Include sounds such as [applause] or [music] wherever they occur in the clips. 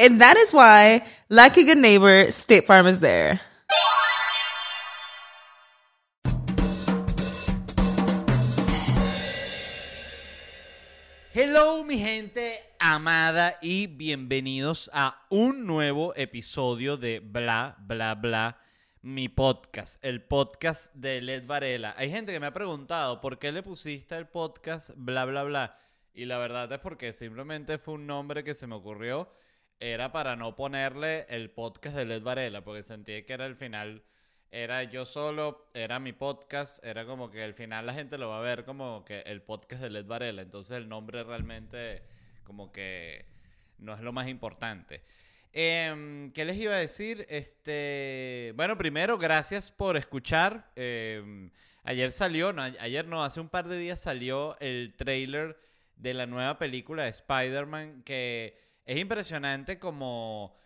And that is why, like a good neighbor, State Farm is there. Hello mi gente amada y bienvenidos a un nuevo episodio de Bla Bla Bla, mi podcast, el podcast de Led Varela. Hay gente que me ha preguntado por qué le pusiste el podcast Bla Bla Bla y la verdad es porque simplemente fue un nombre que se me ocurrió, era para no ponerle el podcast de Led Varela porque sentí que era el final era yo solo, era mi podcast, era como que al final la gente lo va a ver como que el podcast de Led Varela, entonces el nombre realmente como que no es lo más importante. Em, ¿Qué les iba a decir? Este, bueno, primero, gracias por escuchar. Em, ayer salió, no, ayer no, hace un par de días salió el trailer de la nueva película de Spider-Man que es impresionante como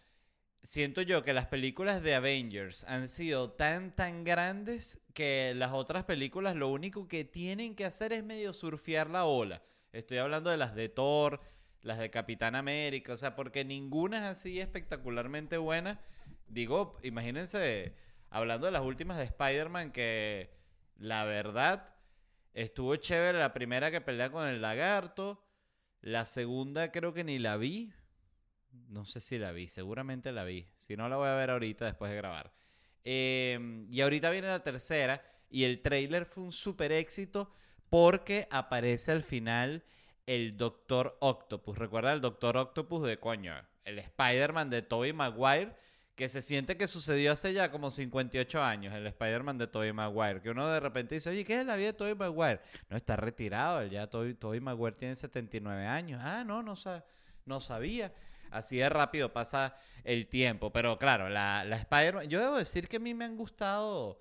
siento yo que las películas de Avengers han sido tan, tan grandes que las otras películas lo único que tienen que hacer es medio surfear la ola. Estoy hablando de las de Thor, las de Capitán América, o sea, porque ninguna es así espectacularmente buena. Digo, imagínense, hablando de las últimas de Spider-Man, que la verdad estuvo chévere la primera que pelea con el lagarto, la segunda creo que ni la vi, no sé si la vi, seguramente la vi. Si no, la voy a ver ahorita después de grabar. Em, y ahorita viene la tercera. Y el trailer fue un super éxito porque aparece al final el Doctor Octopus. ¿Recuerda el Doctor Octopus de coño? El Spider-Man de Tobey Maguire. Que se siente que sucedió hace ya como 58 años, el Spider-Man de Tobey Maguire. Que uno de repente dice, oye, ¿qué es la vida de Tobey Maguire? No, está retirado, ya Tobey, Maguire tiene 79 años. Ah, no, no, no sabía. Así de rápido pasa el tiempo. Pero claro, la, la Spider-Man. Yo debo decir que a mí me han gustado.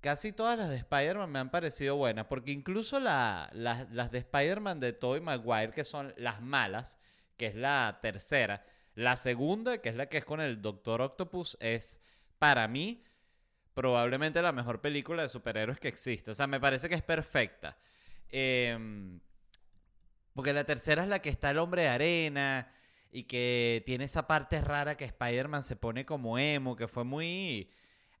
Casi todas las de Spider-Man me han parecido buenas. Porque incluso las de Spider-Man de Tobey Maguire, que son las malas, que es la tercera. La segunda, que es la que es con el Doctor Octopus, es para mí probablemente la mejor película de superhéroes que existe. O sea, me parece que es perfecta. Em, porque la tercera es la que está el hombre de arena y que tiene esa parte rara que Spider-Man se pone como emo, que fue muy...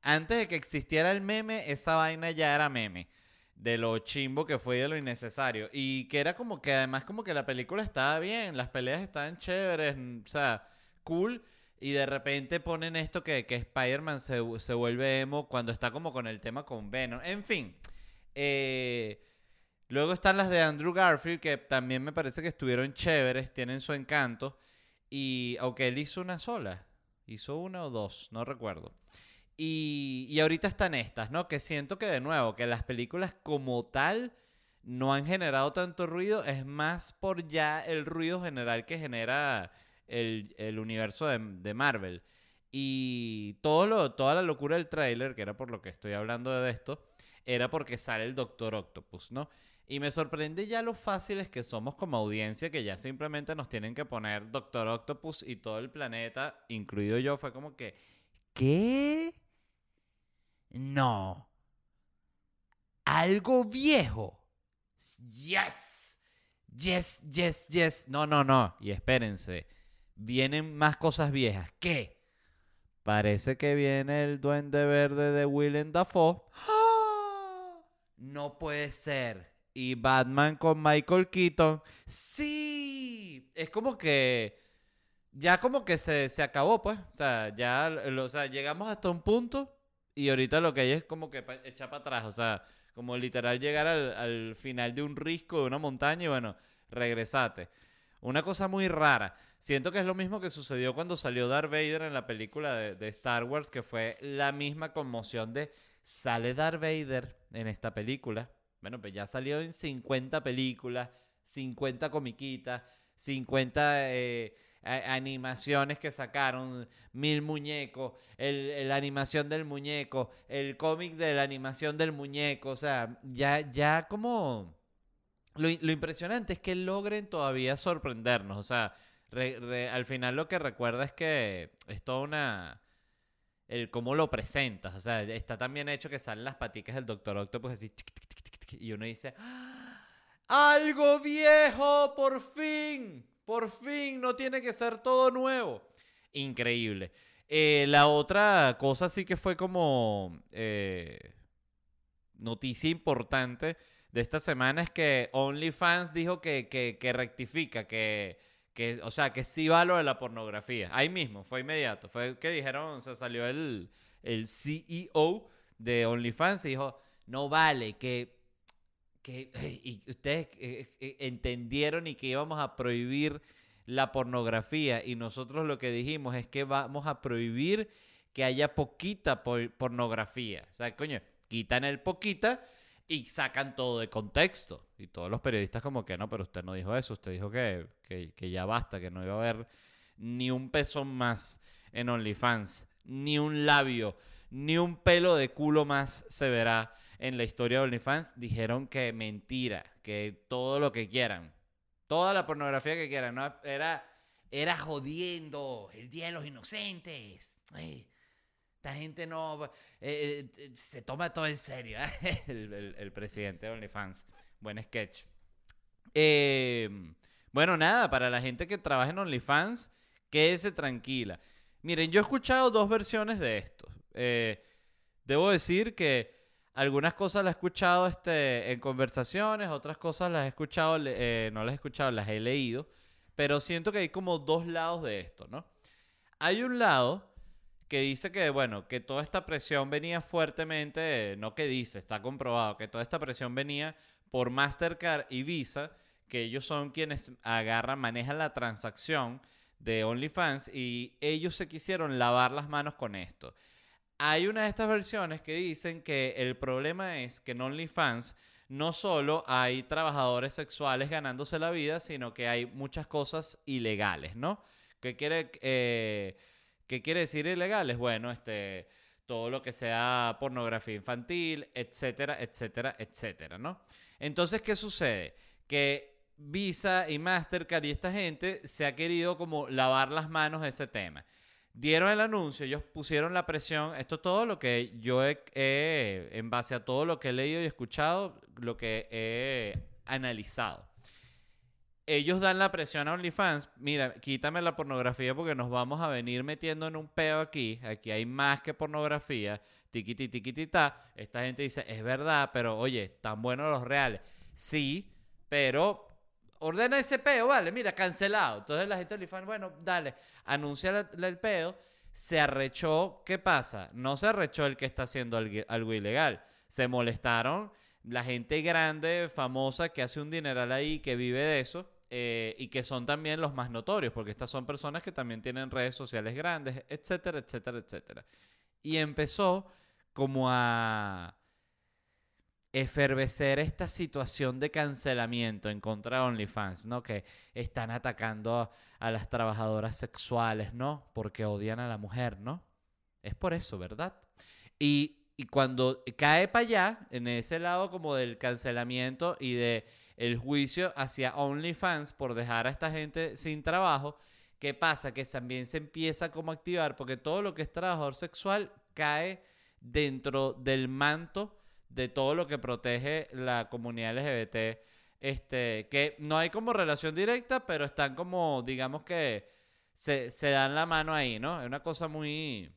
Antes de que existiera el meme, esa vaina ya era meme. De lo chimbo que fue y de lo innecesario. Y que era como que además como que la película estaba bien, las peleas estaban chéveres, o sea, cool. Y de repente ponen esto que, que Spider-Man se, se, vuelve emo cuando está como con el tema con Venom. En fin. Eh, luego están las de Andrew Garfield, que también me parece que estuvieron chéveres, tienen su encanto. Y aunque él hizo una sola, hizo una o dos, no recuerdo. Y, y ahorita están estas, ¿no? Que siento que de nuevo, que las películas como tal no han generado tanto ruido, es más por ya el ruido general que genera el, el universo de, de, Marvel. Y todo lo, toda la locura del tráiler, que era por lo que estoy hablando de esto, era porque sale el Doctor Octopus, ¿no? Y me sorprende ya lo fáciles que somos como audiencia, que ya simplemente nos tienen que poner Doctor Octopus y todo el planeta, incluido yo, fue como que, ¿qué? No. Algo viejo. Yes. Yes, yes, yes. No, no, no. Y espérense. Vienen más cosas viejas. ¿Qué? Parece que viene el duende verde de Willem Dafoe. ¡Ah! No puede ser. Y Batman con Michael Keaton. Sí. Es como que ya como que se, se acabó, pues. O sea, ya o sea, llegamos hasta un punto y ahorita lo que hay es como que echar para atrás. O sea, como literal llegar al, al, final de un risco, de una montaña y bueno, regresate. Una cosa muy rara. Siento que es lo mismo que sucedió cuando salió Darth Vader en la película de Star Wars, que fue la misma conmoción de sale Darth Vader en esta película. Bueno, pues ya salió en 50 películas, 50 comiquitas, 50 eh, animaciones que sacaron, mil muñecos, la animación del muñeco, el cómic de la animación del muñeco, o sea, ya, ya como... Lo, impresionante es que logren todavía sorprendernos, o sea, al final lo que recuerda es que es toda una... El cómo lo presentas, o sea, está también hecho que salen las paticas del Doctor Octopus así, y uno dice, ¡Ah! algo viejo, por fin. Por fin, no tiene que ser todo nuevo. Increíble. Eh, la otra cosa sí que fue como eh, noticia importante de esta semana es que OnlyFans dijo que, que, rectifica, que, que, o sea, que sí va lo de la pornografía. Ahí mismo, fue inmediato. Fue que dijeron, o sea, salió el, el CEO de OnlyFans y dijo, no vale, que [laughs] y ustedes eh, eh, entendieron y que íbamos a prohibir la pornografía y nosotros lo que dijimos es que vamos a prohibir que haya poquita pornografía. O sea, coño, quitan el poquita y sacan todo de contexto. Y todos los periodistas como que no, pero usted no dijo eso, usted dijo que, que ya basta, que no iba a haber ni un peso más en OnlyFans, ni un labio, ni un pelo de culo más se verá en la historia de OnlyFans dijeron que mentira, que todo lo que quieran, toda la pornografía que quieran, ¿no? era, era jodiendo el Día de los Inocentes. esta gente no eh, eh, se toma todo en serio. ¿eh? [laughs] El, presidente de OnlyFans. Buen sketch. Em, bueno, nada, para la gente que trabaja en OnlyFans, quédese tranquila. Miren, yo he escuchado dos versiones de esto. Debo decir que algunas cosas las he escuchado este, en conversaciones, otras cosas las he escuchado, eh, no las he escuchado, las he leído, pero siento que hay como dos lados de esto, ¿no? Hay un lado que dice que, bueno, que toda esta presión venía fuertemente, no que dice, está comprobado, que toda esta presión venía por Mastercard y Visa, que ellos son quienes agarran, manejan la transacción de OnlyFans y ellos se quisieron lavar las manos con esto. Hay una de estas versiones que dicen que el problema es que en OnlyFans no solo hay trabajadores sexuales ganándose la vida, sino que hay muchas cosas ilegales, ¿no? ¿Qué quiere, eh, ¿qué quiere decir ilegales? Bueno, este, todo lo que sea pornografía infantil, etcétera, etcétera, etcétera, ¿no? Entonces, ¿qué sucede? Que Visa y Mastercard y esta gente se ha querido como lavar las manos de ese tema dieron el anuncio, ellos pusieron la presión, esto es todo lo que yo he, en base a todo lo que he leído y escuchado, lo que he analizado. Ellos dan la presión a OnlyFans, mira, quítame la pornografía porque nos vamos a venir metiendo en un peo aquí, aquí hay más que pornografía, tiquiti, tiquiti, ta. Esta gente dice, es verdad, pero oye, están buenos los reales. Sí, pero ordena ese peo, vale, mira, cancelado. Entonces la gente de OnlyFans, bueno, dale, anuncia el peo, se arrechó, ¿qué pasa? No se arrechó el que está haciendo algo ilegal, se molestaron la gente grande, famosa, que hace un dineral ahí, que vive de eso. Eh, y que son también los más notorios, porque estas son personas que también tienen redes sociales grandes, etcétera, etcétera, etcétera. Y empezó como a efervecer esta situación de cancelamiento en contra de OnlyFans, ¿no? Que están atacando a, las trabajadoras sexuales, ¿no? Porque odian a la mujer, ¿no? Es por eso, ¿verdad? Y, cuando cae para allá, en ese lado como del cancelamiento y de juicio hacia OnlyFans por dejar a esta gente sin trabajo, ¿qué pasa? Que también se empieza como a activar, porque todo lo que es trabajador sexual cae dentro del manto de todo lo que protege la comunidad LGBT Este, que no hay como relación directa, pero están como, digamos que se, se dan la mano ahí, ¿no? Es una cosa muy...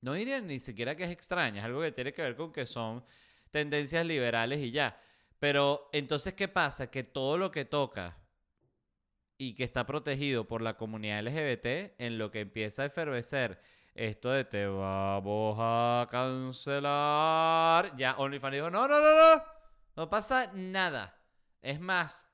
No diría ni siquiera que es extraña, es algo que tiene que ver con que son tendencias liberales y ya. Pero entonces, ¿qué pasa? Que todo lo que toca y que está protegido por la comunidad LGBT, en lo que empieza a efervecer esto de te vamos a cancelar, ya OnlyFans dijo, no, no, no, no, no pasa nada. Es más,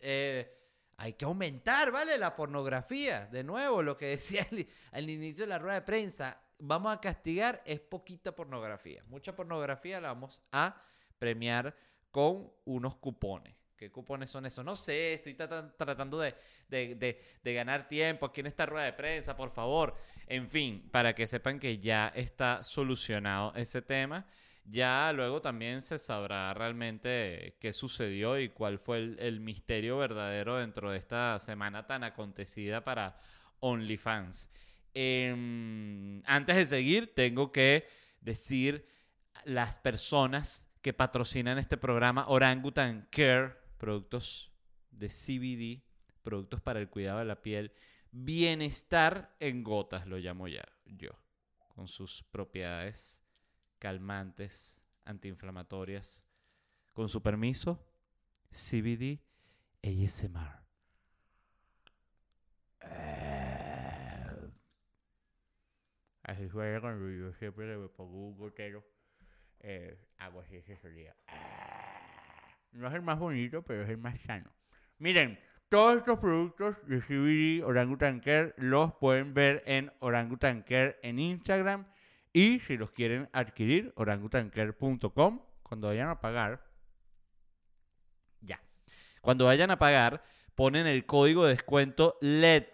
eh, hay que aumentar, ¿vale? La pornografía. De nuevo, lo que decía al, al inicio de la rueda de prensa, vamos a castigar es poquita pornografía. Mucha pornografía la vamos a premiar con unos cupones. ¿Qué cupones son esos? No sé, estoy tratando de, de, ganar tiempo aquí en esta rueda de prensa, por favor. En fin, para que sepan que ya está solucionado ese tema. Ya luego también se sabrá realmente qué sucedió y cuál fue el, misterio verdadero dentro de esta semana tan acontecida para OnlyFans. Em, antes de seguir, tengo que decir las personas que patrocinan este programa Orangutan Care productos de CBD, productos para el cuidado de la piel, bienestar en gotas, lo llamo ya yo, con sus propiedades calmantes, antiinflamatorias. Con su permiso, CBD ASMR. Así fue cuando yo siempre me pongo un gotero. Eh, así ese sonido. No es el más bonito, pero es el más sano. Miren, todos estos productos de CBD Orangutan Care los pueden ver en Orangutan Care en Instagram. Y si los quieren adquirir, orangutancare.com. Cuando vayan a pagar, ya. Cuando vayan a pagar, ponen el código de descuento LED.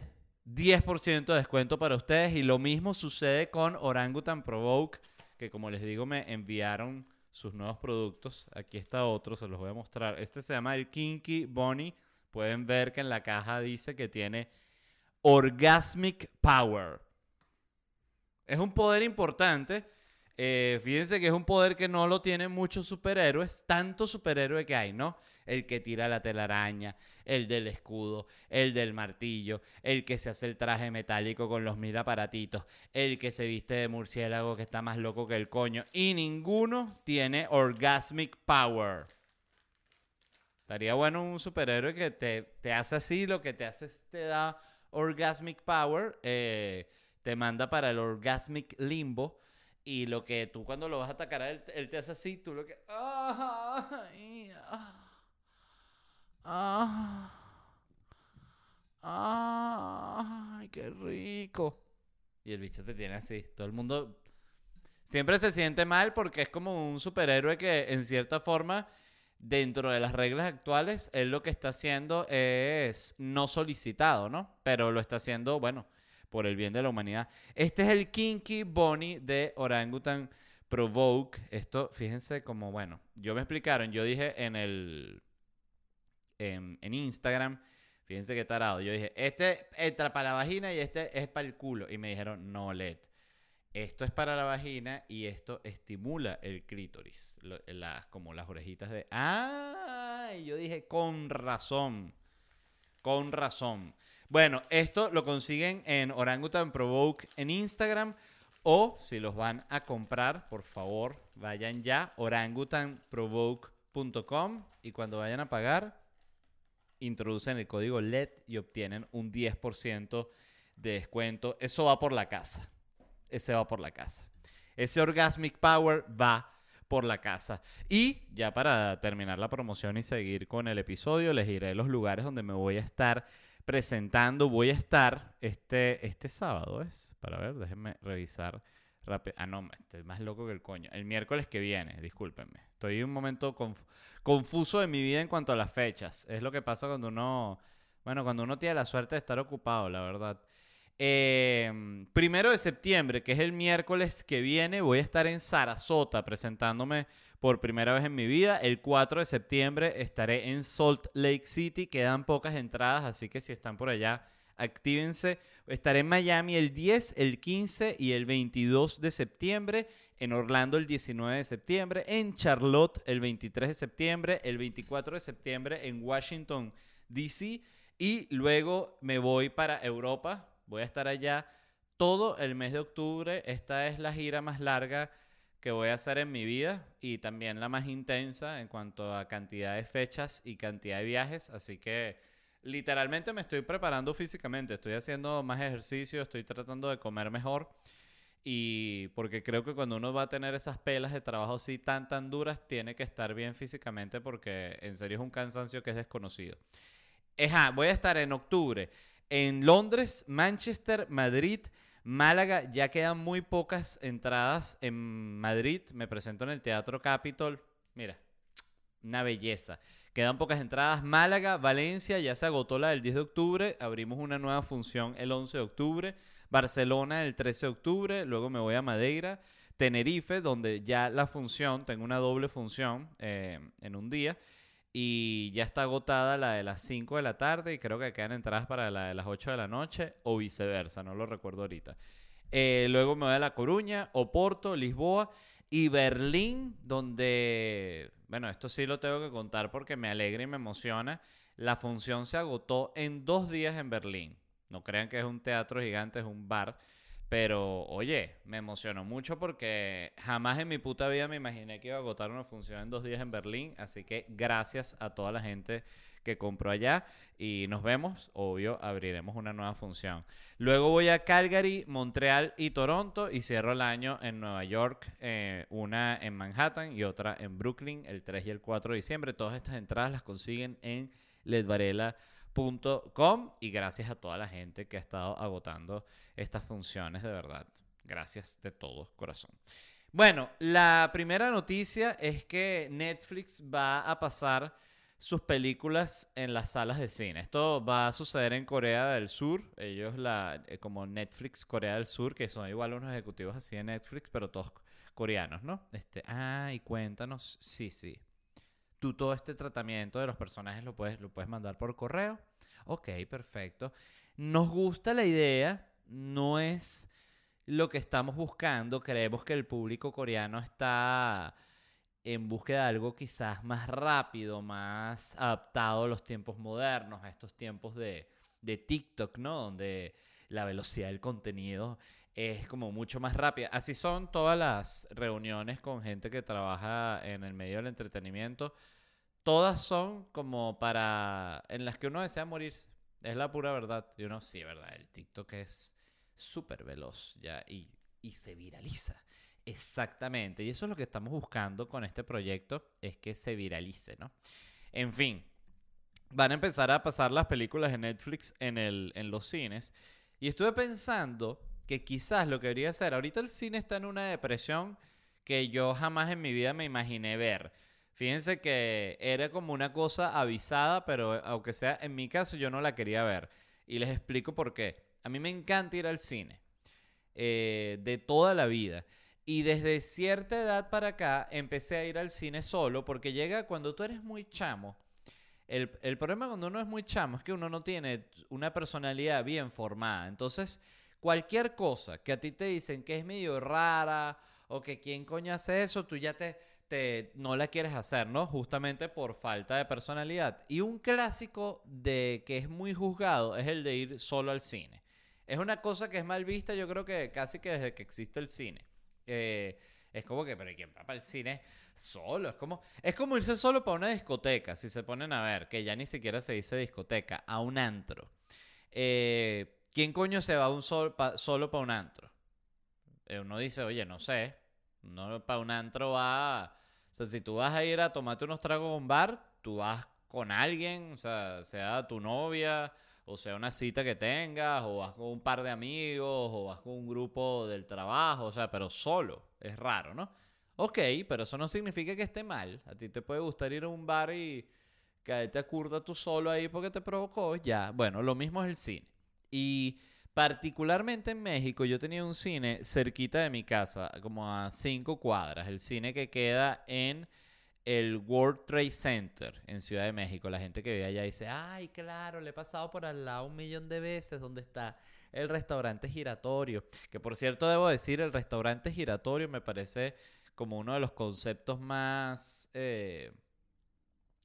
10% de descuento para ustedes. Y lo mismo sucede con Orangutan Provoke, que como les digo, me enviaron sus nuevos productos. Aquí está otro, se los voy a mostrar. Este se llama el Kinky Bunny. Pueden ver que en la caja dice que tiene Orgasmic Power. Es un poder importante eh, fíjense que es un poder que no lo tienen muchos superhéroes, tanto superhéroe que hay, ¿no? El que tira la telaraña, el del escudo, el del martillo, el que se hace el traje metálico con los mil aparatitos, el que se viste de murciélago que está más loco que el coño, y ninguno tiene orgasmic power. Estaría bueno un superhéroe que te, hace así, lo que te hace es te da orgasmic power, eh, te manda para el orgasmic limbo y lo que tú cuando lo vas a atacar, él, él te hace así, tú lo que... ¡Ay! ¡Ay! ¡Qué rico! Y el bicho te tiene así. Todo el mundo siempre se siente mal porque es como un superhéroe que en cierta forma, dentro de las reglas actuales, él lo que está haciendo es no solicitado, ¿no? Pero lo está haciendo, bueno, por el bien de la humanidad. Este es el Kinky Bunny de Orangutan Provoke. Esto, fíjense como, bueno, yo me explicaron, yo dije en el, en, Instagram, fíjense qué tarado, yo dije, este entra para la vagina y este es para el culo. Y me dijeron, no, LED. Esto es para la vagina y esto estimula el clítoris, como las orejitas de... Ah, y yo dije, con razón, con razón. Bueno, esto lo consiguen en Orangutan Provoke en Instagram. O si los van a comprar, por favor, vayan ya orangutanprovoke.com y cuando vayan a pagar, introducen el código LED y obtienen un 10% de descuento. Eso va por la casa. Ese va por la casa. Ese Orgasmic Power va por la casa. Y ya para terminar la promoción y seguir con el episodio, les diré los lugares donde me voy a estar presentando. Voy a estar este, este sábado, ¿es? Para ver, déjenme revisar rápido. Ah, no, estoy más loco que el coño. El miércoles que viene, discúlpenme. Estoy un momento confuso de mi vida en cuanto a las fechas. Es lo que pasa cuando uno, bueno, cuando uno tiene la suerte de estar ocupado, la verdad. Eh, primero de septiembre, que es el miércoles que viene, voy a estar en Sarasota presentándome por primera vez en mi vida. El 4 de septiembre estaré en Salt Lake City. Quedan pocas entradas, así que si están por allá, actívense. Estaré en Miami el 10, el 15 y el 22 de septiembre. en Orlando el 19 de septiembre, en Charlotte el 23 de septiembre, el 24 de septiembre en Washington, D.C. y luego me voy para Europa. Voy a estar allá todo el mes de octubre. Esta es la gira más larga que voy a hacer en mi vida y también la más intensa en cuanto a cantidad de fechas y cantidad de viajes. Así que literalmente me estoy preparando físicamente, estoy haciendo más ejercicio, estoy tratando de comer mejor. Y porque creo que cuando uno va a tener esas pelas de trabajo así tan, tan duras, tiene que estar bien físicamente porque en serio es un cansancio que es desconocido. Ejá, voy a estar en octubre en Londres, Manchester, Madrid, Málaga. Ya quedan muy pocas entradas en Madrid. Me presento en el Teatro Capitol. Mira, una belleza. Quedan pocas entradas. Málaga, Valencia, ya se agotó la del 10 de octubre. Abrimos una nueva función el 11 de octubre. Barcelona el 13 de octubre. Luego me voy a Madeira. Tenerife, donde ya la función, tengo una doble función eh, en un día. Y ya está agotada la de las 5 de la tarde y creo que quedan entradas para la de las 8 de la noche o viceversa, no lo recuerdo ahorita. Eh, luego me voy a La Coruña, Oporto, Lisboa y Berlín, donde, bueno, esto sí lo tengo que contar porque me alegra y me emociona. La función se agotó en dos días en Berlín. No crean que es un teatro gigante, es un bar. Pero, oye, me emocionó mucho porque jamás en mi puta vida me imaginé que iba a agotar una función en dos días en Berlín. Así que gracias a toda la gente que compró allá. Y nos vemos. Obvio, abriremos una nueva función. Luego voy a Calgary, Montreal y Toronto. Y cierro el año en Nueva York. Eh, una en Manhattan y otra en Brooklyn el 3 y el 4 de diciembre. Todas estas entradas las consiguen en ledvarela.com y gracias a toda la gente que ha estado agotando estas funciones de verdad. Gracias de todo corazón. Bueno, la primera noticia es que Netflix va a pasar sus películas en las salas de cine. Esto va a suceder en Corea del Sur. Ellos, la, eh, como Netflix Corea del Sur, que son igual unos ejecutivos así de Netflix, pero todos coreanos, ¿no? Este, ah, y cuéntanos, sí, sí. Tú todo este tratamiento de los personajes lo puedes, lo puedes mandar por correo. Ok, perfecto. Nos gusta la idea, no es lo que estamos buscando. Creemos que el público coreano está en búsqueda de algo quizás más rápido, más adaptado a los tiempos modernos, a estos tiempos de, de TikTok, ¿no? Donde la velocidad del contenido es como mucho más rápida. Así son todas las reuniones con gente que trabaja en el medio del entretenimiento todas son como para. en las que uno desea morirse. Es la pura verdad. Y uno, sí, verdad. El TikTok es súper veloz ya y, y se viraliza. Exactamente. Y eso es lo que estamos buscando con este proyecto: es que se viralice, ¿no? En fin, van a empezar a pasar las películas de Netflix en, el, en los cines. Y estuve pensando que quizás lo que debería hacer. Ahorita el cine está en una depresión que yo jamás en mi vida me imaginé ver. Fíjense que era como una cosa avisada, pero aunque sea en mi caso yo no la quería ver. Y les explico por qué. A mí me encanta ir al cine. Eh, de toda la vida. Y desde cierta edad para acá empecé a ir al cine solo porque llega cuando tú eres muy chamo. El, el, problema cuando uno es muy chamo es que uno no tiene una personalidad bien formada. Entonces, cualquier cosa que a ti te dicen que es medio rara o que quién coño hace eso, tú ya te no la quieres hacer, ¿no? Justamente por falta de personalidad. Y un clásico de que es muy juzgado es el de ir solo al cine. Es una cosa que es mal vista, yo creo que casi que desde que existe el cine. Eh, es como que, pero ¿quién va para el cine solo? Es como, es como irse solo para una discoteca, si se ponen a ver, que ya ni siquiera se dice discoteca, a un antro. Eh, ¿Quién coño se va un solo para un antro? Eh, uno dice, oye, no sé, no para un antro va. O sea, si tú vas a ir a tomarte unos tragos a un bar, tú vas con alguien, o sea, sea tu novia, o sea una cita que tengas, o vas con un par de amigos, o vas con un grupo del trabajo, o sea, pero solo. Es raro, ¿no? Ok, pero eso no significa que esté mal. A ti te puede gustar ir a un bar y que te acurda tú solo ahí porque te provocó. Ya, bueno, lo mismo es el cine. Y Particularmente en México, yo tenía un cine cerquita de mi casa, como a cinco cuadras. El cine que queda en el World Trade Center en Ciudad de México. La gente que vive allá dice, ay, claro, le he pasado por al lado un millón de veces donde está el restaurante giratorio. Que por cierto, debo decir, el restaurante giratorio me parece como uno de los conceptos más... Eh,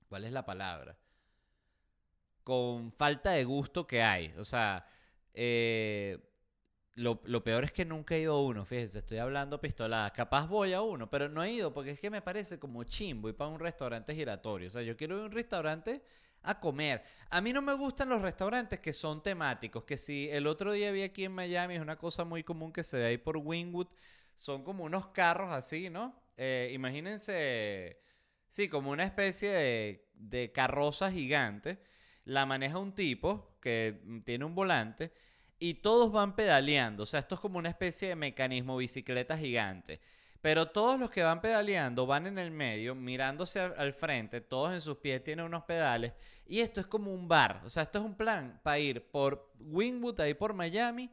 ¿Cuál es la palabra? Con falta de gusto que hay. O sea, eh, lo, peor es que nunca he ido a uno, fíjense, estoy hablando pistoladas. Capaz voy a uno, pero no he ido porque es que me parece como chimbo ir para un restaurante giratorio. O sea, yo quiero ir a un restaurante a comer. A mí no me gustan los restaurantes que son temáticos, que si el otro día vi aquí en Miami, es una cosa muy común que se ve ahí por Wingwood, son como unos carros así, ¿no? Eh, imagínense, sí, como una especie de, de carroza gigante. La maneja un tipo que tiene un volante y todos van pedaleando. O sea, esto es como una especie de mecanismo bicicleta gigante. Pero todos los que van pedaleando van en el medio, mirándose al, frente, todos en sus pies tienen unos pedales. Y esto es como un bar. O sea, esto es un plan para ir por Wingwood, ahí por Miami,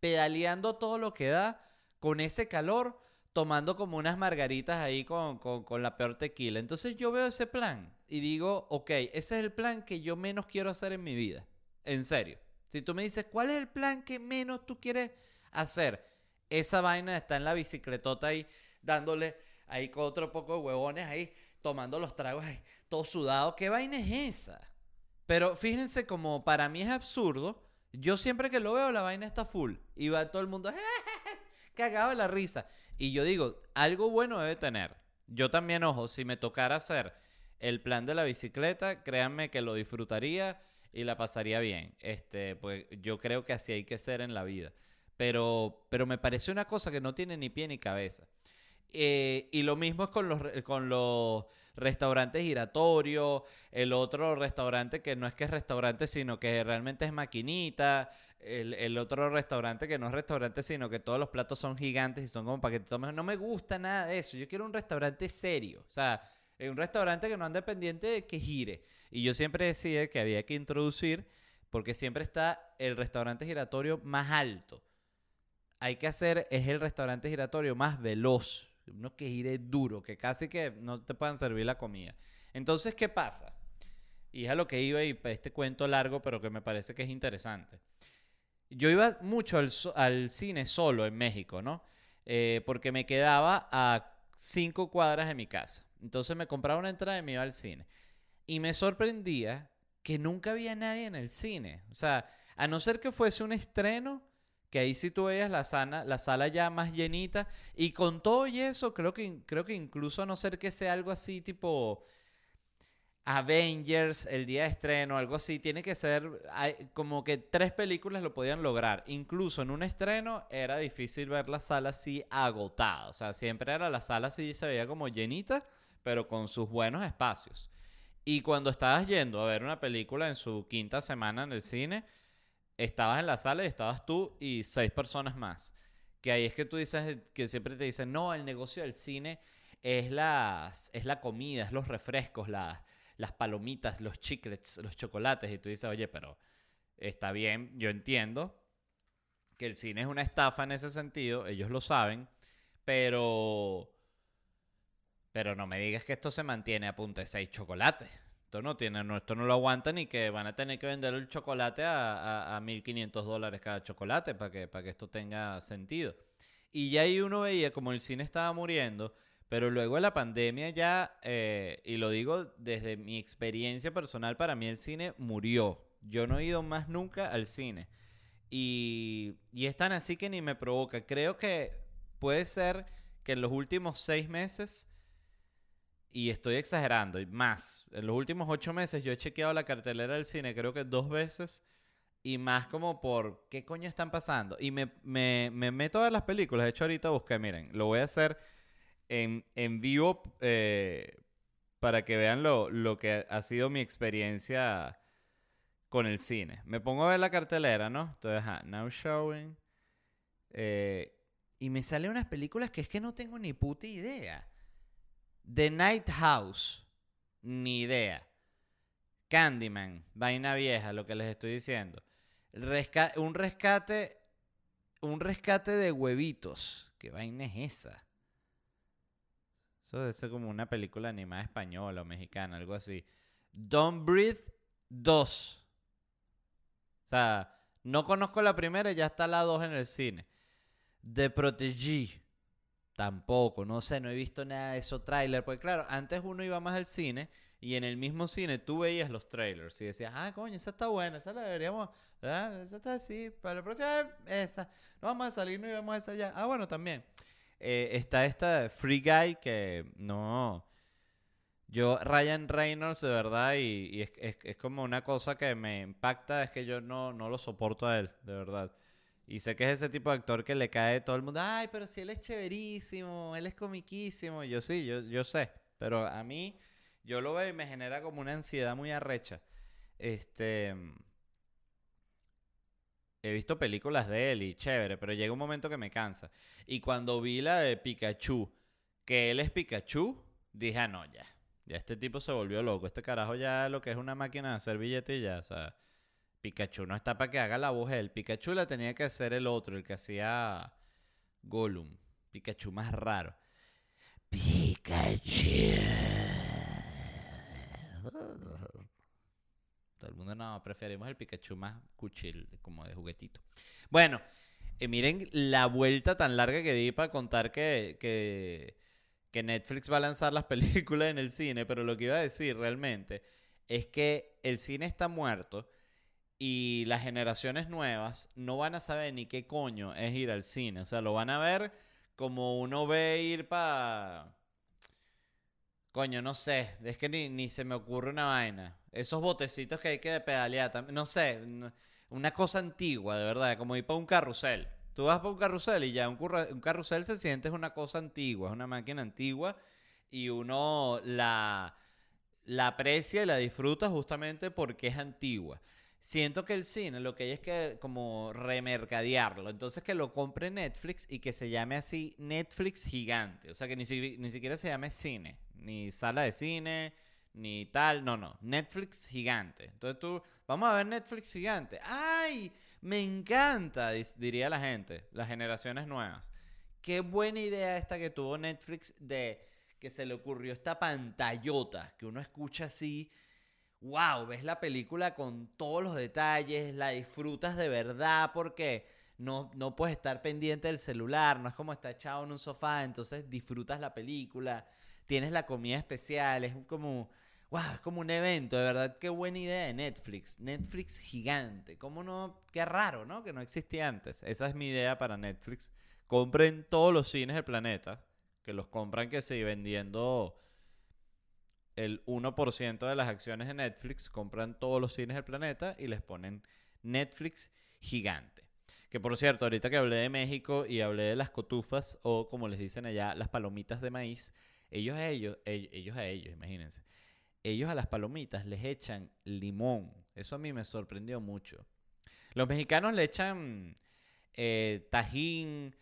pedaleando todo lo que da, con ese calor, tomando como unas margaritas ahí con, con la peor tequila. Entonces yo veo ese plan y digo, ok, ese es el plan que yo menos quiero hacer en mi vida. En serio. Si tú me dices, ¿cuál es el plan que menos tú quieres hacer? Esa vaina está en la bicicletota ahí, dándole ahí con otro poco de huevones ahí, tomando los tragos ahí, todo sudado. ¿Qué vaina es esa? Pero fíjense como para mí es absurdo. Yo siempre que lo veo, la vaina está full. Y va todo el mundo [laughs] cagado de la risa. Y yo digo, algo bueno debe tener. Yo también, ojo, si me tocara hacer el plan de la bicicleta, créanme que lo disfrutaría y la pasaría bien. Este, pues yo creo que así hay que ser en la vida. Pero, pero me parece una cosa que no tiene ni pie ni cabeza. Eh, y lo mismo es con los, con los restaurantes giratorios, el otro restaurante que no es que es restaurante, sino que realmente es maquinita, el, el, otro restaurante que no es restaurante, sino que todos los platos son gigantes y son como para que te tomes. No me gusta nada de eso. Yo quiero un restaurante serio. O sea, un restaurante que no ande pendiente de que gire. Y yo siempre decía que había que introducir, porque siempre está el restaurante giratorio más alto. Hay que hacer, es el restaurante giratorio más veloz, uno que gire duro, que casi que no te puedan servir la comida. Entonces, ¿qué pasa? Y es a lo que iba y este cuento largo, pero que me parece que es interesante. Yo iba mucho al, cine solo en México, ¿no? Eh, porque me quedaba a cinco cuadras de mi casa. Entonces me compraba una entrada y me iba al cine. Y me sorprendía que nunca había nadie en el cine. O sea, a no ser que fuese un estreno, que ahí sí tú veías la, sana, la sala ya más llenita. Y con todo y eso, creo que, creo que incluso a no ser que sea algo así tipo Avengers, el día de estreno, algo así, tiene que ser como que tres películas lo podían lograr. Incluso en un estreno era difícil ver la sala así agotada. O sea, siempre era la sala así se veía como llenita, pero con sus buenos espacios. Y cuando estabas yendo a ver una película en su quinta semana en el cine, estabas en la sala y estabas tú y seis personas más. Que ahí es que tú dices, que siempre te dicen, no, el negocio del cine es, las, es la comida, es los refrescos, las, las palomitas, los chiclets, los chocolates. Y tú dices, oye, pero está bien, yo entiendo que el cine es una estafa en ese sentido, ellos lo saben, pero pero no me digas que esto se mantiene a punta de 6 chocolates. Esto no, tiene, no, esto no lo aguanta ni que van a tener que vender el chocolate a, a, 1.500 dólares cada chocolate para que, para que esto tenga sentido. Y ya ahí uno veía como el cine estaba muriendo, pero luego de la pandemia ya, eh, y lo digo desde mi experiencia personal, para mí el cine murió. Yo no he ido más nunca al cine. Y, y es tan así que ni me provoca. Creo que puede ser que en los últimos seis meses y estoy exagerando, y más. En los últimos ocho meses yo he chequeado la cartelera del cine creo que dos veces. Y más como por qué coño están pasando. Y me, me, me meto a las películas. De hecho, ahorita busqué, miren, lo voy a hacer en, vivo eh, para que vean lo, lo que ha sido mi experiencia con el cine. Me pongo a ver la cartelera, ¿no? Entonces, ajá, now showing. Eh, y me salen unas películas que es que no tengo ni puta idea. The Night House, ni idea. Candyman, vaina vieja, lo que les estoy diciendo. un rescate, un rescate de huevitos. ¿Qué vaina es esa? Eso es como una película animada española o mexicana, algo así. Don't Breathe 2. O sea, no conozco la primera y ya está la 2 en el cine. The Protégé. Tampoco, no sé, no he visto nada de esos trailers. Porque claro, antes uno iba más al cine y en el mismo cine tú veías los trailers y decías, ah, coño, esa está buena, esa la deberíamos, esa está así, para la próxima esa. No vamos a salir, no íbamos a esa ya. Ah, bueno, también. Eh, está esta Free Guy que no. Yo, Ryan Reynolds, de verdad, y, es, es, como una cosa que me impacta, es que yo no, no lo soporto a él, de verdad. Y sé que es ese tipo de actor que le cae todo el mundo, ay, pero si él es chéverísimo, él es comiquísimo. Yo sí, yo, yo sé, pero a mí, yo lo veo y me genera como una ansiedad muy arrecha. Este he visto películas de él y chévere, pero llega un momento que me cansa. Y cuando vi la de Pikachu, que él es Pikachu, dije, ah, no, ya. Ya este tipo se volvió loco. Este carajo ya lo que es una máquina de hacer billetes O sea, Pikachu no está para que haga la voz él. Pikachu la tenía que hacer el otro, el que hacía Gollum. Pikachu más raro. Pikachu. Todo el mundo no, preferimos el Pikachu más cuchil, como de juguetito. Bueno, eh, miren la vuelta tan larga que di para contar que, que, Netflix va a lanzar las [laughs] películas en el cine, pero lo que iba a decir realmente es que el cine está muerto y las generaciones nuevas no van a saber ni qué coño es ir al cine. O sea, lo van a ver como uno ve ir para... Coño, no sé, es que ni, ni se me ocurre una vaina. Esos botecitos que hay que pedalear, no sé, una cosa antigua, de verdad, como ir para un carrusel. Tú vas para un carrusel y ya un, carrusel se siente es una cosa antigua, es una máquina antigua y uno la, la aprecia y la disfruta justamente porque es antigua. Siento que el cine lo que hay es que como remercadearlo. Entonces que lo compre Netflix y que se llame así Netflix gigante. O sea que ni, ni siquiera se llame cine, ni sala de cine, ni tal, no, no, Netflix gigante. Entonces tú, vamos a ver Netflix gigante. ¡Ay! Me encanta, diría la gente, las generaciones nuevas. Qué buena idea esta que tuvo Netflix de que se le ocurrió esta pantallota que uno escucha así. ¡Wow! Ves la película con todos los detalles, la disfrutas de verdad porque no, no puedes estar pendiente del celular, no es como estar echado en un sofá, entonces disfrutas la película tienes la comida especial, es como, wow, es como un evento, de verdad, qué buena idea de Netflix, Netflix gigante, cómo no, qué raro, ¿no? Que no existía antes, esa es mi idea para Netflix, compren todos los cines del planeta, que los compran que se vendiendo el 1% de las acciones de Netflix, compran todos los cines del planeta y les ponen Netflix gigante. Que por cierto, ahorita que hablé de México y hablé de las cotufas o como les dicen allá, las palomitas de maíz, ellos a ellos, ellos a ellos, imagínense. Ellos a las palomitas les echan limón. Eso a mí me sorprendió mucho. Los mexicanos le echan eh, tajín,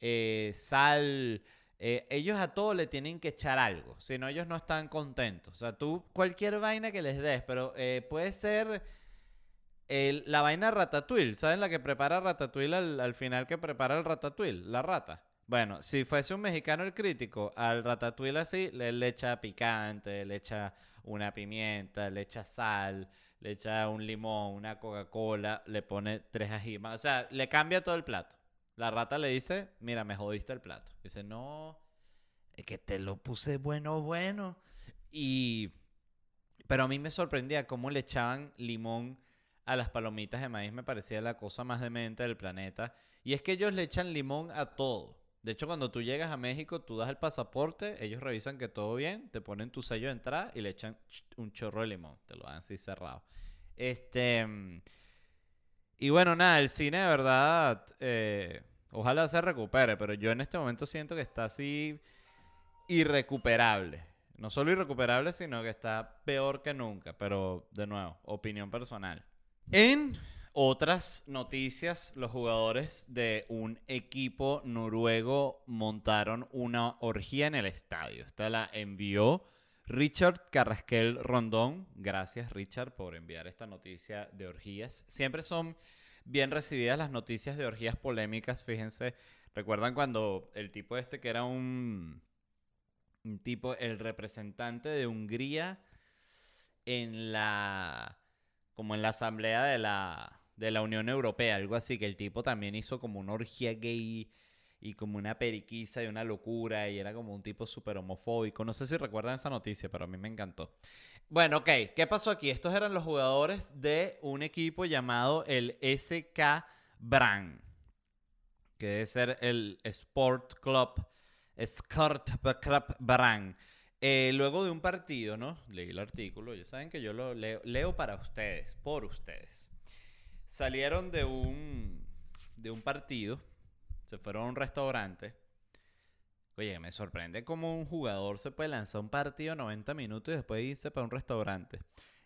eh, sal. Eh, ellos a todo le tienen que echar algo. Si no, ellos no están contentos. O sea, tú, cualquier vaina que les des, pero puede ser la vaina ratatouille. ¿Saben la que prepara ratatouille al, al final que prepara el ratatouille? La rata. Bueno, si fuese un mexicano el crítico, al ratatouille así, le, echa picante, le echa una pimienta, le echa sal, le echa un limón, una Coca-Cola, le pone tres ajimas. O sea, le cambia todo el plato. La rata le dice, mira, me jodiste el plato. Dice, no, es que te lo puse bueno, bueno. Y... Pero a mí me sorprendía cómo le echaban limón a las palomitas de maíz. Me parecía la cosa más demente del planeta. Y es que ellos le echan limón a todo. De hecho, cuando tú llegas a México, tú das el pasaporte, ellos revisan que todo bien, te ponen tu sello de entrada y le echan un chorro de limón, te lo dan así cerrado. Este. Y bueno, nada, el cine de verdad, eh, ojalá se recupere, pero yo en este momento siento que está así irrecuperable. No solo irrecuperable, sino que está peor que nunca, pero de nuevo, opinión personal. En otras noticias, los jugadores de un equipo noruego montaron una orgía en el estadio. Esta la envió Richard Carrasquel Rondón. Gracias Richard por enviar esta noticia de orgías. Siempre son bien recibidas las noticias de orgías polémicas. Fíjense, recuerdan cuando el tipo este que era un un tipo, el representante de Hungría en la, como en la asamblea de la, de la Unión Europea, algo así, que el tipo también hizo como una orgía gay y como una periquisa y una locura y era como un tipo súper homofóbico. No sé si recuerdan esa noticia, pero a mí me encantó. Bueno, ok, ¿qué pasó aquí? Estos eran los jugadores de un equipo llamado el SK Bran, que debe ser el Sport Club Skort Club Bran. Eh, luego de un partido, ¿no? Leí el artículo, ya saben que yo lo leo para ustedes, por ustedes. Salieron de un, de un partido se fueron a un restaurante. Oye, me sorprende cómo un jugador se puede lanzar un partido 90 minutos y después irse para un restaurante.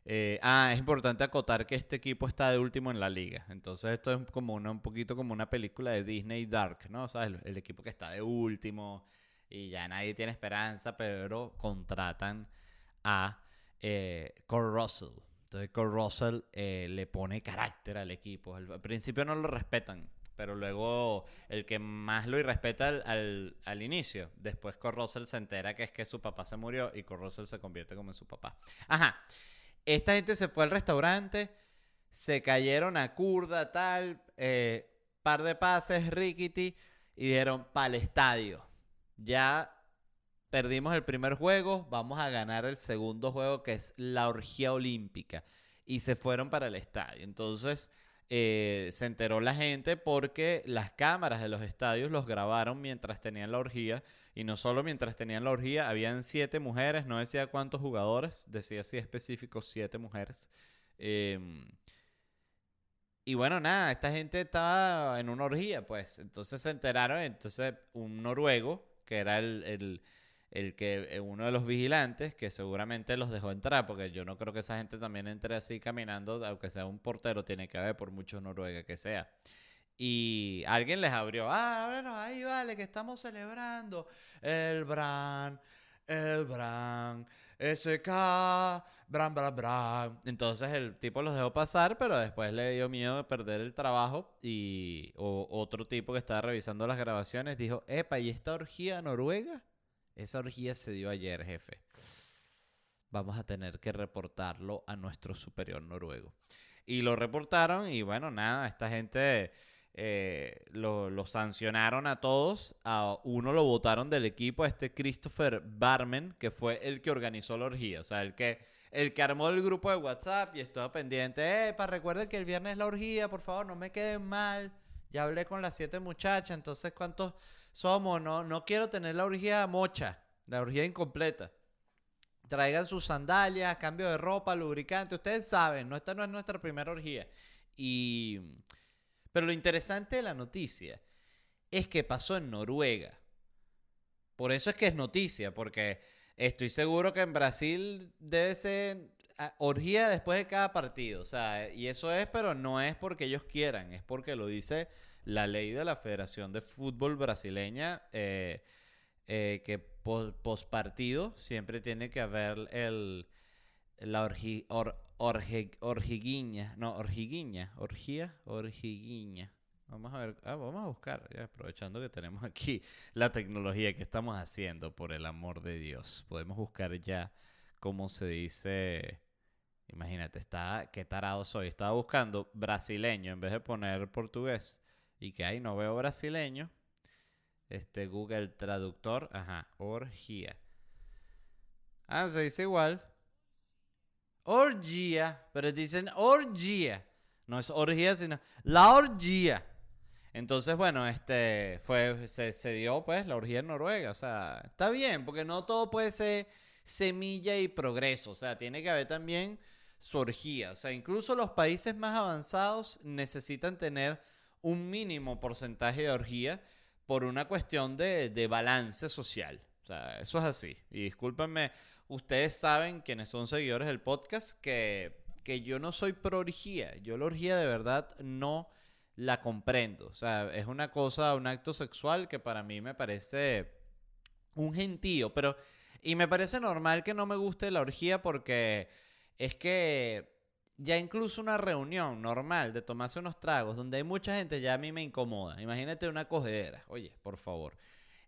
Eh, ah, es importante acotar que este equipo está de último en la liga. Entonces esto es como una, un poquito como una película de Disney Dark, ¿no? ¿Sabes? El, equipo que está de último y ya nadie tiene esperanza, pero contratan a eh, Russell. Entonces Cole Russell eh, le pone carácter al equipo. al principio no lo respetan pero luego el que más lo irrespeta al, al, inicio. Después Corrosel se entera que es que su papá se murió y Corrosel se convierte como en su papá. Ajá. Esta gente se fue al restaurante, se cayeron a curda, tal, eh, par de pases, rickety, y dijeron, para el estadio. Ya perdimos el primer juego, vamos a ganar el segundo juego que es la orgía olímpica. Y se fueron para el estadio. Entonces eh, se enteró la gente porque las cámaras de los estadios los grabaron mientras tenían la orgía. Y no solo mientras tenían la orgía, habían siete mujeres, no decía cuántos jugadores, decía así específico, siete mujeres. Em, y bueno, nada, esta gente estaba en una orgía, pues. Entonces se enteraron, entonces un noruego, que era el el que eh, uno de los vigilantes, que seguramente los dejó entrar, porque yo no creo que esa gente también entre así caminando, aunque sea un portero, tiene que haber por mucho Noruega que sea. Y alguien les abrió, ah, bueno, ahí vale, que estamos celebrando el Bran, el Bran, SK, Bran, Bran, Bran. Entonces el tipo los dejó pasar, pero después le dio miedo de perder el trabajo y otro tipo que estaba revisando las grabaciones dijo, epa, ¿y esta orgía noruega? Esa orgía se dio ayer, jefe. Vamos a tener que reportarlo a nuestro superior noruego. Y lo reportaron y bueno, nada, esta gente eh, lo, sancionaron a todos. A uno lo votaron del equipo, a este Christopher Barmen, que fue el que organizó la orgía. O sea, el que, el que armó el grupo de WhatsApp y estaba pendiente. para recuerden que el viernes es la orgía, por favor, no me queden mal. Ya hablé con las siete muchachas, entonces ¿cuántos somos, no, no quiero tener la orgía mocha, la orgía incompleta. Traigan sus sandalias, cambio de ropa, lubricante. Ustedes saben, no, esta no es nuestra primera orgía. Y... Pero lo interesante de la noticia es que pasó en Noruega. Por eso es que es noticia, porque estoy seguro que en Brasil debe ser ah, orgía después de cada partido. O sea, y eso es, pero no es porque ellos quieran, es porque lo dice la ley de la Federación de Fútbol Brasileña, eh, eh, que post partido siempre tiene que haber el, la orgi, orgiguiña, no, orgiguiña, orgía, orgiguiña. Vamos a ver, ah, vamos a buscar, aprovechando que tenemos aquí la tecnología que estamos haciendo, por el amor de Dios. Podemos buscar ya cómo se dice. Imagínate, está, qué tarado soy. Estaba buscando brasileño en vez de poner portugués y que ahí no veo brasileño. Este Google Traductor, ajá, orgía. Ah, se dice igual. Orgía, pero dicen orgía. No es orgía, sino la orgía. Entonces, bueno, este fue, se, se, dio pues la orgía en Noruega. O sea, está bien, porque no todo puede ser semilla y progreso. O sea, tiene que haber también su orgía. O sea, incluso los países más avanzados necesitan tener un mínimo porcentaje de orgía por una cuestión de, balance social. O sea, eso es así. Y discúlpenme, ustedes saben, quienes son seguidores del podcast, que, que yo no soy pro orgía. Yo la orgía de verdad no la comprendo. O sea, es una cosa, un acto sexual que para mí me parece un gentío. Pero, y me parece normal que no me guste la orgía porque es que ya incluso una reunión normal de tomarse unos tragos donde hay mucha gente ya a mí me incomoda. Imagínate una cogedera. Oye, por favor.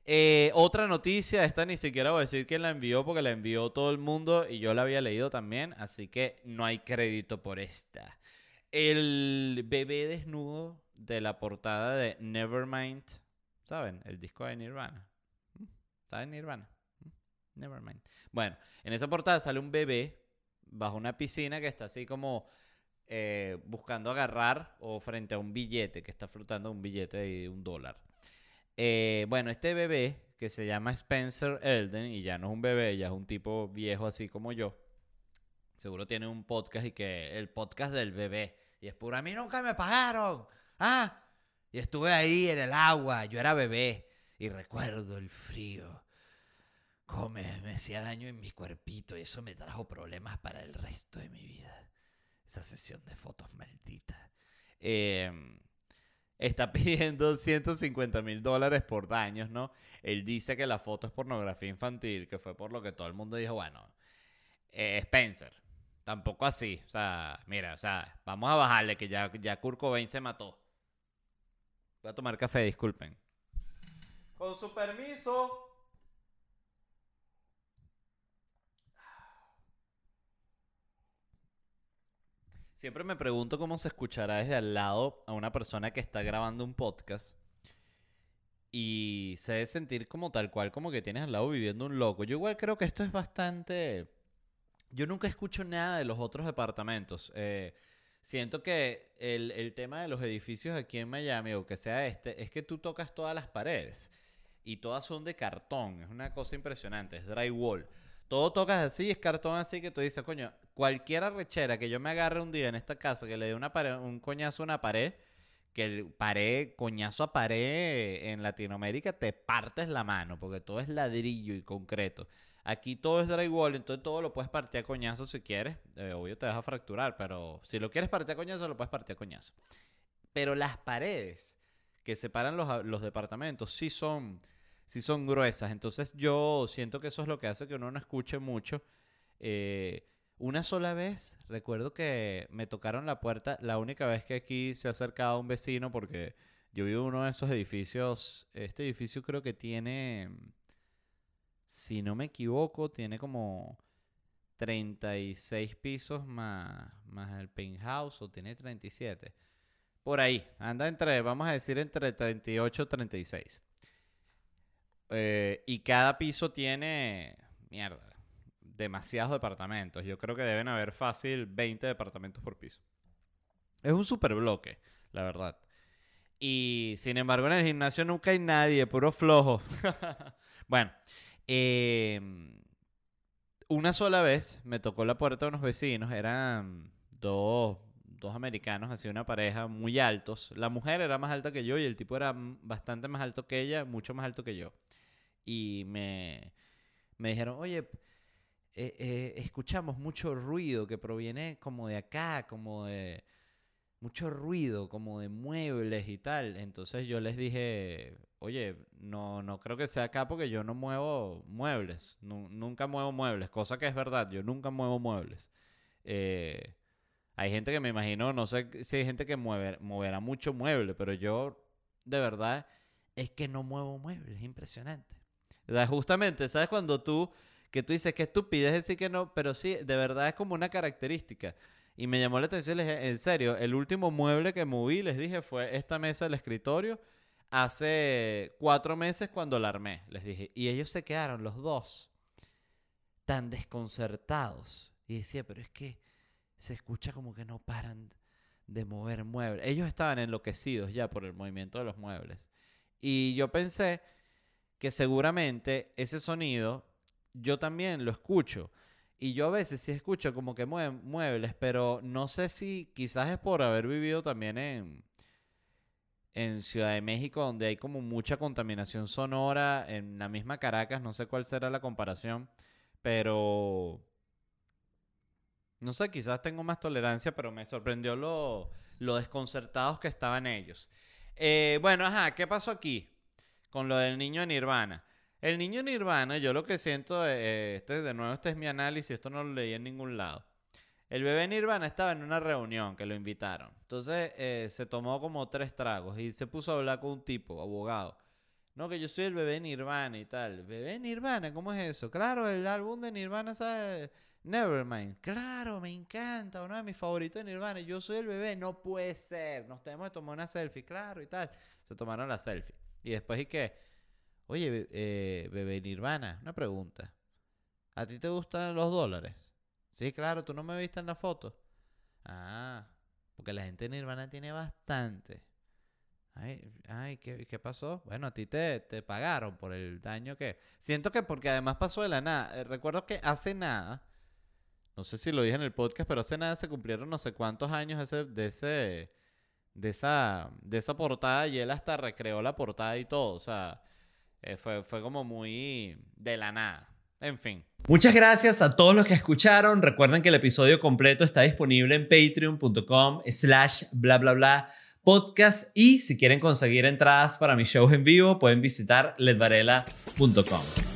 Eh, otra noticia, esta ni siquiera voy a decir quién la envió porque la envió todo el mundo y yo la había leído también, así que no hay crédito por esta. El bebé desnudo de la portada de Nevermind, ¿saben? El disco de Nirvana. ¿Mm? ¿Saben Nirvana? ¿Mm? Nevermind. Bueno, en esa portada sale un bebé bajo una piscina que está así como eh, buscando agarrar o frente a un billete que está flotando un billete de un dólar. Eh, bueno, este bebé que se llama Spencer Elden y ya no es un bebé, ya es un tipo viejo así como yo. Seguro tiene un podcast y que el podcast del bebé. Y es puro, a mí nunca me pagaron. Ah, y estuve ahí en el agua, yo era bebé y recuerdo el frío. Cómo me, hacía daño en mi cuerpito y eso me trajo problemas para el resto de mi vida. Esa sesión de fotos maldita. Eh, está [laughs] pidiendo 150 mil dólares por daños, ¿no? Él dice que la foto es pornografía infantil, que fue por lo que todo el mundo dijo, bueno, eh, Spencer, tampoco así, o sea, mira, o sea, vamos a bajarle que ya, ya Kurt se mató. Voy a tomar café, disculpen. Con su permiso. Siempre me pregunto cómo se escuchará desde al lado a una persona que está grabando un podcast y se debe sentir como tal cual, como que tienes al lado viviendo un loco. Yo igual creo que esto es bastante... Yo nunca escucho nada de los otros departamentos. Eh, siento que el, el tema de los edificios aquí en Miami, o que sea este, es que tú tocas todas las paredes y todas son de cartón. Es una cosa impresionante, es drywall. Todo tocas así, es cartón así que tú dices, coño, cualquier arrechera que yo me agarre un día en esta casa, que le dé una pared, un coñazo a una pared, que el pared, coñazo a pared en Latinoamérica, te partes la mano, porque todo es ladrillo y concreto. Aquí todo es drywall, entonces todo lo puedes partir a coñazo si quieres. Eh, obvio te vas a fracturar, pero si lo quieres partir a coñazo, lo puedes partir a coñazo. Pero las paredes que separan los, los departamentos sí son sí son gruesas. Entonces yo siento que eso es lo que hace que uno no escuche mucho. Eh, una sola vez, recuerdo que me tocaron la puerta, la única vez que aquí se ha acercado un vecino, porque yo vivo en uno de esos edificios, este edificio creo que tiene, si no me equivoco, tiene como 36 pisos más, más el penthouse, o tiene 37. Por ahí, anda entre, vamos a decir, entre 38 y 36. Eh, y cada piso tiene, mierda, demasiados departamentos. Yo creo que deben haber fácil 20 departamentos por piso. Es un super bloque, la verdad. Y sin embargo en el gimnasio nunca hay nadie, puro flojo. [laughs] bueno, em, una sola vez me tocó la puerta de unos vecinos, eran dos, dos americanos, así una pareja muy altos. La mujer era más alta que yo y el tipo era bastante más alto que ella, mucho más alto que yo y me, me dijeron, oye, eh, eh, escuchamos mucho ruido que proviene como de acá, como de mucho ruido, como de muebles y tal. Entonces yo les dije, oye, no, no creo que sea acá porque yo no muevo muebles, nunca muevo muebles, cosa que es verdad, yo nunca muevo muebles. Eh, hay gente que me imagino, no sé si hay gente que mueve, moverá mucho mueble, pero yo de verdad es que no muevo muebles, es impresionante justamente, ¿sabes? Cuando tú, que tú dices que estupidez decir que no, pero sí, de verdad es como una característica. Y me llamó la atención, les dije, en serio, el último mueble que moví, les dije, fue esta mesa del escritorio hace cuatro meses cuando la armé, les dije. Y ellos se quedaron, los dos, tan desconcertados. Y decía, pero es que se escucha como que no paran de mover muebles. Ellos estaban enloquecidos ya por el movimiento de los muebles. Y yo pensé que seguramente ese sonido yo también lo escucho. Y yo a veces sí escucho como que muebles, pero no sé si quizás es por haber vivido también en, en Ciudad de México, donde hay como mucha contaminación sonora, en la misma Caracas, no sé cuál será la comparación, pero no sé, quizás tengo más tolerancia, pero me sorprendió lo, lo desconcertados que estaban ellos. Eh, bueno, ajá, ¿qué pasó aquí? Con lo del niño Nirvana. El niño Nirvana, yo lo que siento, eh, este, de nuevo este es mi análisis, esto no lo leí en ningún lado. El bebé Nirvana estaba en una reunión que lo invitaron. Entonces eh, se tomó como tres tragos y se puso a hablar con un tipo, abogado. No, que yo soy el bebé Nirvana y tal. ¿Bebé Nirvana? ¿Cómo es eso? Claro, el álbum de Nirvana, ¿sabes? Nevermind. Claro, me encanta, uno de mis favoritos de Nirvana. Yo soy el bebé, no puede ser. Nos tenemos que tomar una selfie, claro, y tal. Se tomaron la selfie. Y después, ¿y qué? Oye, eh, bebé Nirvana, una pregunta. ¿A ti te gustan los dólares? Sí, claro, tú no me viste en la foto. Ah, porque la gente de Nirvana tiene bastante. Ay, ay ¿qué, ¿qué, pasó? Bueno, a ti te, te, pagaron por el daño que... Siento que porque además pasó de la nada. Eh, recuerdo que hace nada, no sé si lo dije en el podcast, pero hace nada se cumplieron no sé cuántos años ese, de ese... De esa, de esa portada y él hasta recreó la portada y todo. O sea, eh, fue, fue como muy de la nada. En fin. Muchas gracias a todos los que escucharon. Recuerden que el episodio completo está disponible en patreon.com slash bla bla bla podcast y si quieren conseguir entradas para mis shows en vivo pueden visitar ledvarela.com.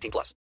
18 plus.